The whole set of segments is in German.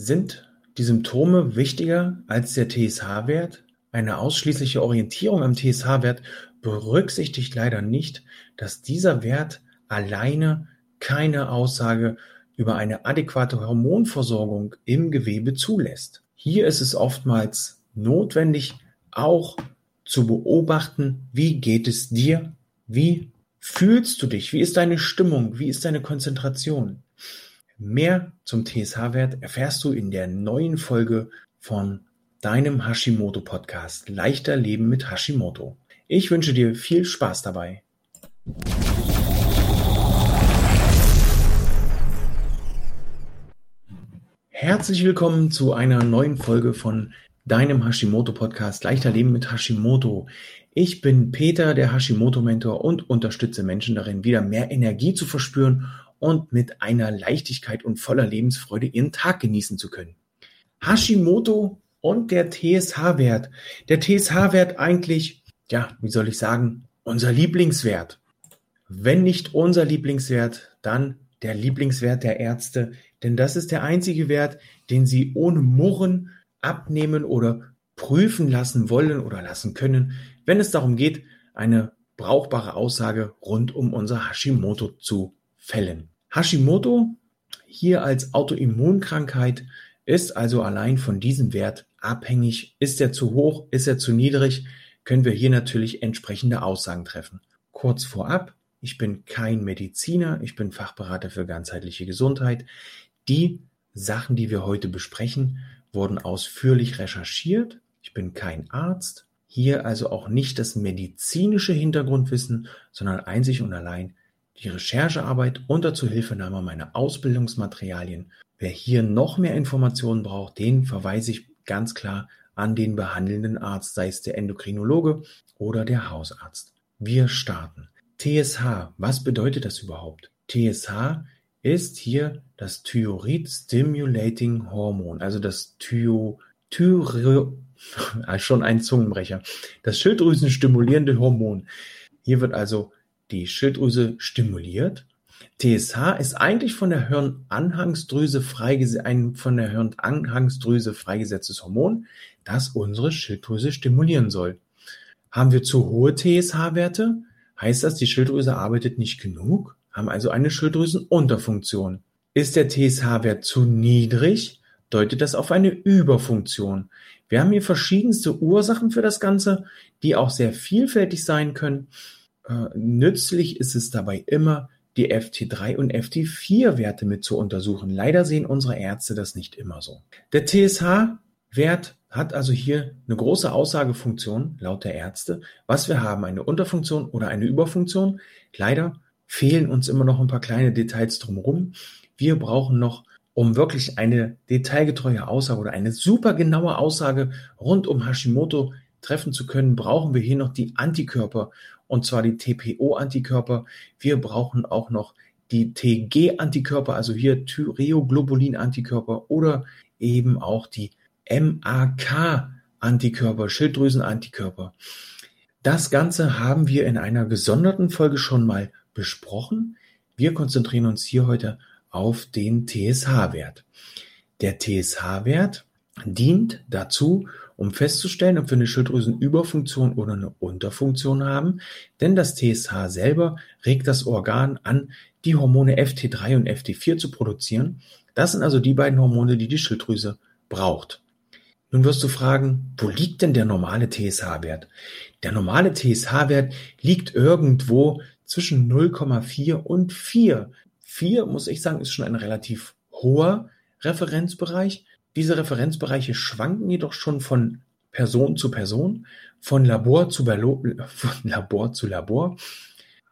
Sind die Symptome wichtiger als der TSH-Wert? Eine ausschließliche Orientierung am TSH-Wert berücksichtigt leider nicht, dass dieser Wert alleine keine Aussage über eine adäquate Hormonversorgung im Gewebe zulässt. Hier ist es oftmals notwendig, auch zu beobachten, wie geht es dir, wie fühlst du dich, wie ist deine Stimmung, wie ist deine Konzentration. Mehr zum TSH-Wert erfährst du in der neuen Folge von deinem Hashimoto-Podcast Leichter Leben mit Hashimoto. Ich wünsche dir viel Spaß dabei. Herzlich willkommen zu einer neuen Folge von deinem Hashimoto-Podcast Leichter Leben mit Hashimoto. Ich bin Peter, der Hashimoto-Mentor und unterstütze Menschen darin, wieder mehr Energie zu verspüren und mit einer Leichtigkeit und voller Lebensfreude ihren Tag genießen zu können. Hashimoto und der TSH-Wert. Der TSH-Wert eigentlich, ja, wie soll ich sagen, unser Lieblingswert. Wenn nicht unser Lieblingswert, dann der Lieblingswert der Ärzte, denn das ist der einzige Wert, den sie ohne Murren abnehmen oder prüfen lassen wollen oder lassen können, wenn es darum geht, eine brauchbare Aussage rund um unser Hashimoto zu Fällen. Hashimoto hier als Autoimmunkrankheit ist also allein von diesem Wert abhängig. Ist er zu hoch, ist er zu niedrig, können wir hier natürlich entsprechende Aussagen treffen. Kurz vorab, ich bin kein Mediziner, ich bin Fachberater für ganzheitliche Gesundheit. Die Sachen, die wir heute besprechen, wurden ausführlich recherchiert. Ich bin kein Arzt. Hier also auch nicht das medizinische Hintergrundwissen, sondern einzig und allein die Recherchearbeit unter Zuhilfenahme meiner Ausbildungsmaterialien. Wer hier noch mehr Informationen braucht, den verweise ich ganz klar an den behandelnden Arzt, sei es der Endokrinologe oder der Hausarzt. Wir starten. TSH, was bedeutet das überhaupt? TSH ist hier das Thyroid Stimulating Hormon, also das Thyro, Thyro, schon ein Zungenbrecher, das Schilddrüsenstimulierende Hormon. Hier wird also die Schilddrüse stimuliert. TSH ist eigentlich von der Hirnanhangsdrüse ein von der Hirnanhangsdrüse freigesetztes Hormon, das unsere Schilddrüse stimulieren soll. Haben wir zu hohe TSH-Werte, heißt das, die Schilddrüse arbeitet nicht genug, haben also eine Schilddrüsenunterfunktion. Ist der TSH-Wert zu niedrig, deutet das auf eine Überfunktion. Wir haben hier verschiedenste Ursachen für das Ganze, die auch sehr vielfältig sein können. Äh, nützlich ist es dabei immer, die FT3 und FT4-Werte mit zu untersuchen. Leider sehen unsere Ärzte das nicht immer so. Der TSH-Wert hat also hier eine große Aussagefunktion laut der Ärzte, was wir haben, eine Unterfunktion oder eine Überfunktion. Leider fehlen uns immer noch ein paar kleine Details drumherum. Wir brauchen noch, um wirklich eine detailgetreue Aussage oder eine super genaue Aussage rund um Hashimoto treffen zu können, brauchen wir hier noch die Antikörper und zwar die TPO-Antikörper. Wir brauchen auch noch die TG-Antikörper, also hier Thyreoglobulin-Antikörper oder eben auch die MAK-Antikörper, Schilddrüsen-Antikörper. Das Ganze haben wir in einer gesonderten Folge schon mal besprochen. Wir konzentrieren uns hier heute auf den TSH-Wert. Der TSH-Wert dient dazu, um festzustellen, ob wir eine Schilddrüsenüberfunktion oder eine Unterfunktion haben, denn das TSH selber regt das Organ an, die Hormone FT3 und FT4 zu produzieren. Das sind also die beiden Hormone, die die Schilddrüse braucht. Nun wirst du fragen, wo liegt denn der normale TSH-Wert? Der normale TSH-Wert liegt irgendwo zwischen 0,4 und 4. 4, muss ich sagen, ist schon ein relativ hoher Referenzbereich. Diese Referenzbereiche schwanken jedoch schon von Person zu Person, von Labor zu, von Labor, zu Labor,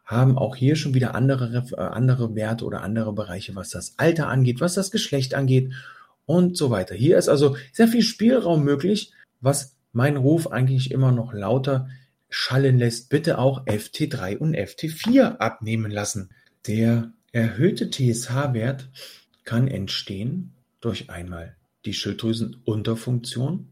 haben auch hier schon wieder andere, äh, andere Werte oder andere Bereiche, was das Alter angeht, was das Geschlecht angeht und so weiter. Hier ist also sehr viel Spielraum möglich, was mein Ruf eigentlich immer noch lauter schallen lässt. Bitte auch FT3 und FT4 abnehmen lassen. Der erhöhte TSH-Wert kann entstehen durch einmal die Schilddrüsenunterfunktion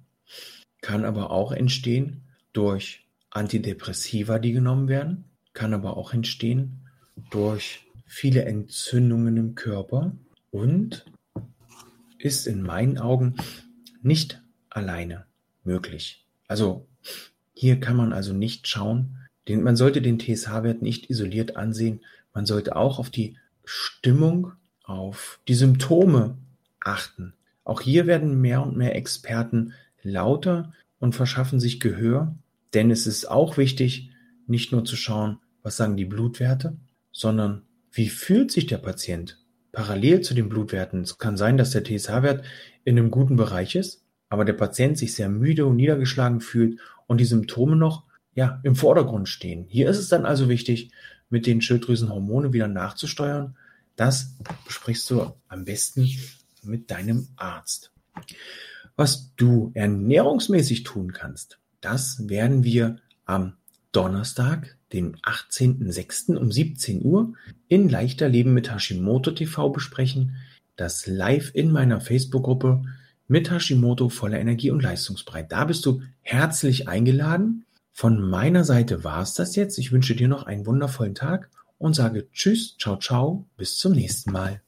kann aber auch entstehen durch Antidepressiva, die genommen werden, kann aber auch entstehen durch viele Entzündungen im Körper und ist in meinen Augen nicht alleine möglich. Also hier kann man also nicht schauen, den, man sollte den TSH-Wert nicht isoliert ansehen, man sollte auch auf die Stimmung, auf die Symptome achten. Auch hier werden mehr und mehr Experten lauter und verschaffen sich Gehör, denn es ist auch wichtig, nicht nur zu schauen, was sagen die Blutwerte, sondern wie fühlt sich der Patient parallel zu den Blutwerten. Es kann sein, dass der TSH-Wert in einem guten Bereich ist, aber der Patient sich sehr müde und niedergeschlagen fühlt und die Symptome noch ja, im Vordergrund stehen. Hier ist es dann also wichtig, mit den Schilddrüsenhormonen wieder nachzusteuern. Das besprichst du am besten mit deinem Arzt. Was du ernährungsmäßig tun kannst, das werden wir am Donnerstag, den 18.06. um 17 Uhr in Leichter Leben mit Hashimoto TV besprechen. Das live in meiner Facebook-Gruppe mit Hashimoto voller Energie und leistungsbereit. Da bist du herzlich eingeladen. Von meiner Seite war es das jetzt. Ich wünsche dir noch einen wundervollen Tag und sage Tschüss, ciao, ciao, bis zum nächsten Mal.